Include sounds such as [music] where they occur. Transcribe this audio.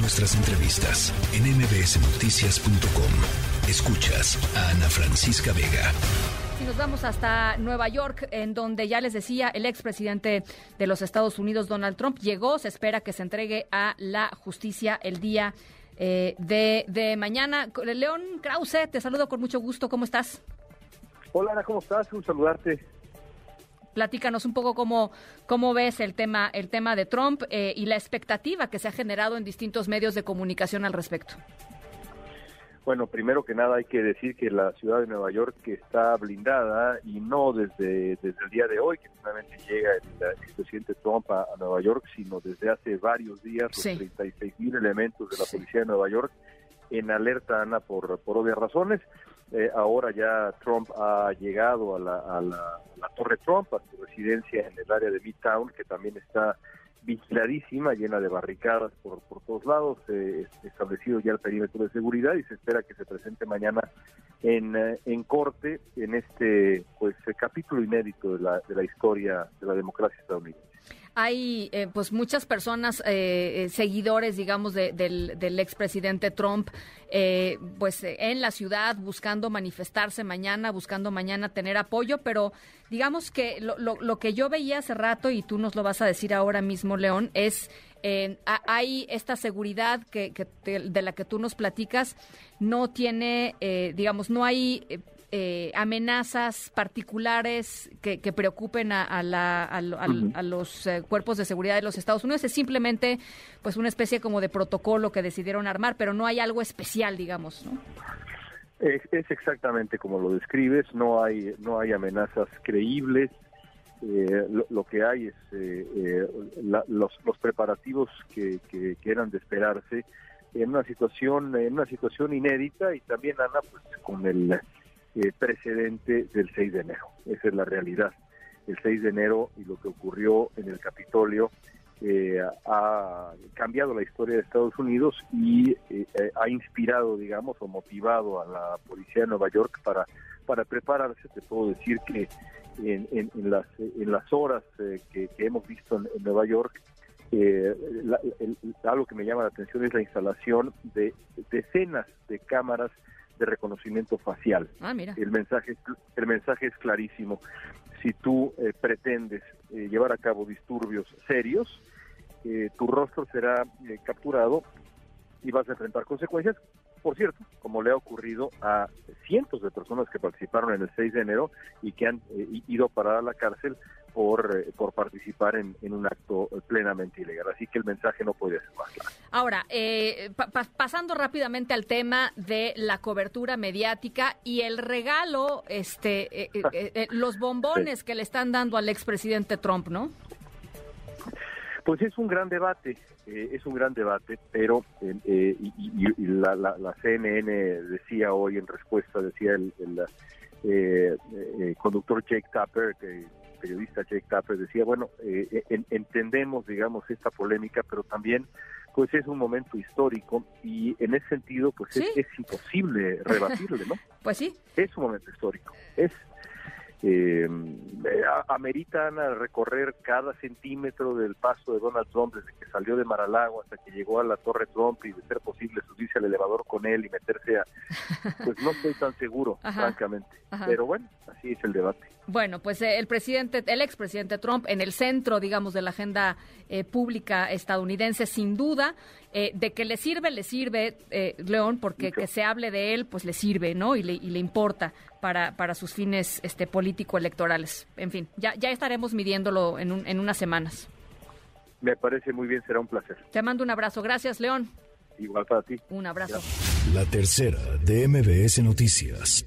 nuestras entrevistas en mbsnoticias.com. Escuchas a Ana Francisca Vega. Si nos vamos hasta Nueva York, en donde ya les decía el expresidente de los Estados Unidos, Donald Trump, llegó, se espera que se entregue a la justicia el día eh, de, de mañana. León Krause, te saludo con mucho gusto, ¿cómo estás? Hola Ana, ¿cómo estás? Un saludarte. Platícanos un poco cómo, cómo ves el tema, el tema de Trump eh, y la expectativa que se ha generado en distintos medios de comunicación al respecto. Bueno, primero que nada hay que decir que la ciudad de Nueva York está blindada y no desde, desde el día de hoy que finalmente llega el expresidente Trump a, Nueva York, sino desde hace varios días los 36 mil elementos de la policía de Nueva York en alerta, Ana, por, por obvias razones. Eh, ahora ya Trump ha llegado a la, a, la, Torre Trump, a su residencia en el área de Midtown, que también está vigiladísima, llena de barricadas por, por todos lados, eh, establecido ya el perímetro de seguridad y se espera que se presente mañana en, eh, en corte en este pues capítulo inédito de la, de la historia de la democracia estadounidense hay eh, pues muchas personas eh, eh, seguidores digamos del, del expresidente Trump pues en la ciudad buscando manifestarse mañana buscando mañana tener apoyo. Pero digamos que lo, lo, que yo veía hace rato y tú nos lo vas a decir ahora mismo León es hay esta seguridad que, que de, la que tú nos platicas. No tiene digamos no hay eh, amenazas particulares que, preocupen a, los eh, cuerpos de seguridad de los Estados Unidos. Es simplemente pues una especie como de protocolo que decidieron armar, pero no hay algo especial, digamos, ¿no? Es, exactamente como lo describes, no hay, no hay amenazas creíbles. Eh, lo, que hay es los, los, preparativos que, que, que, eran de esperarse en una situación en una situación inédita y también Ana pues con el eh, precedente del 6 de enero. Esa es la realidad. El 6 de enero y lo que ocurrió en el Capitolio eh, ha cambiado la historia de Estados Unidos y eh, ha inspirado, digamos, o motivado a la policía de Nueva York para, para prepararse. Te puedo decir que en, las, en las horas que, hemos visto en, Nueva York, algo que me llama la atención es la instalación de decenas de cámaras de reconocimiento facial. Ah, mira. El mensaje, el mensaje es clarísimo. Si tú eh, pretendes eh, llevar a cabo disturbios serios, eh, tu rostro será capturado y vas a enfrentar consecuencias. Por cierto, como le ha ocurrido a cientos de personas que participaron en el 6 de enero y que han ido a parar a la cárcel por, eh, por participar en, un acto plenamente ilegal. Así que el mensaje no puede ser más claro. Ahora, eh, pasando rápidamente al tema de la cobertura mediática y el regalo, este, eh, [laughs] los bombones que le están dando al expresidente Trump, ¿no? Pues es un gran debate, es un gran debate, pero y, la, la, CNN decía hoy en respuesta, decía el, el conductor Jake Tapper, que periodista Jake Tapper decía, bueno, eh, entendemos, digamos, esta polémica, pero también pues es un momento histórico y en ese sentido pues es, imposible rebatirle, ¿no? [laughs] pues sí. Es un momento histórico. Es eh, ameritan a recorrer cada centímetro del paso de Donald Trump desde que salió de Maralago hasta que llegó a la Torre Trump y de ser posible subirse al elevador con él y meterse a... [laughs] Pues no estoy tan seguro, francamente. Pero bueno, así es el debate. Bueno, pues eh, el presidente, el expresidente Trump en el centro, digamos, de la agenda eh, pública estadounidense, sin duda, eh, de que le sirve, le sirve, León, porque que se hable de él, pues le sirve, ¿no? Y le, y le importa para, para sus fines este, político-electorales. En fin, ya, ya estaremos midiéndolo en, en unas semanas. Me parece muy bien, será un placer. Te mando un abrazo. Gracias, León. Igual para ti. Un abrazo. La tercera de MBS Noticias.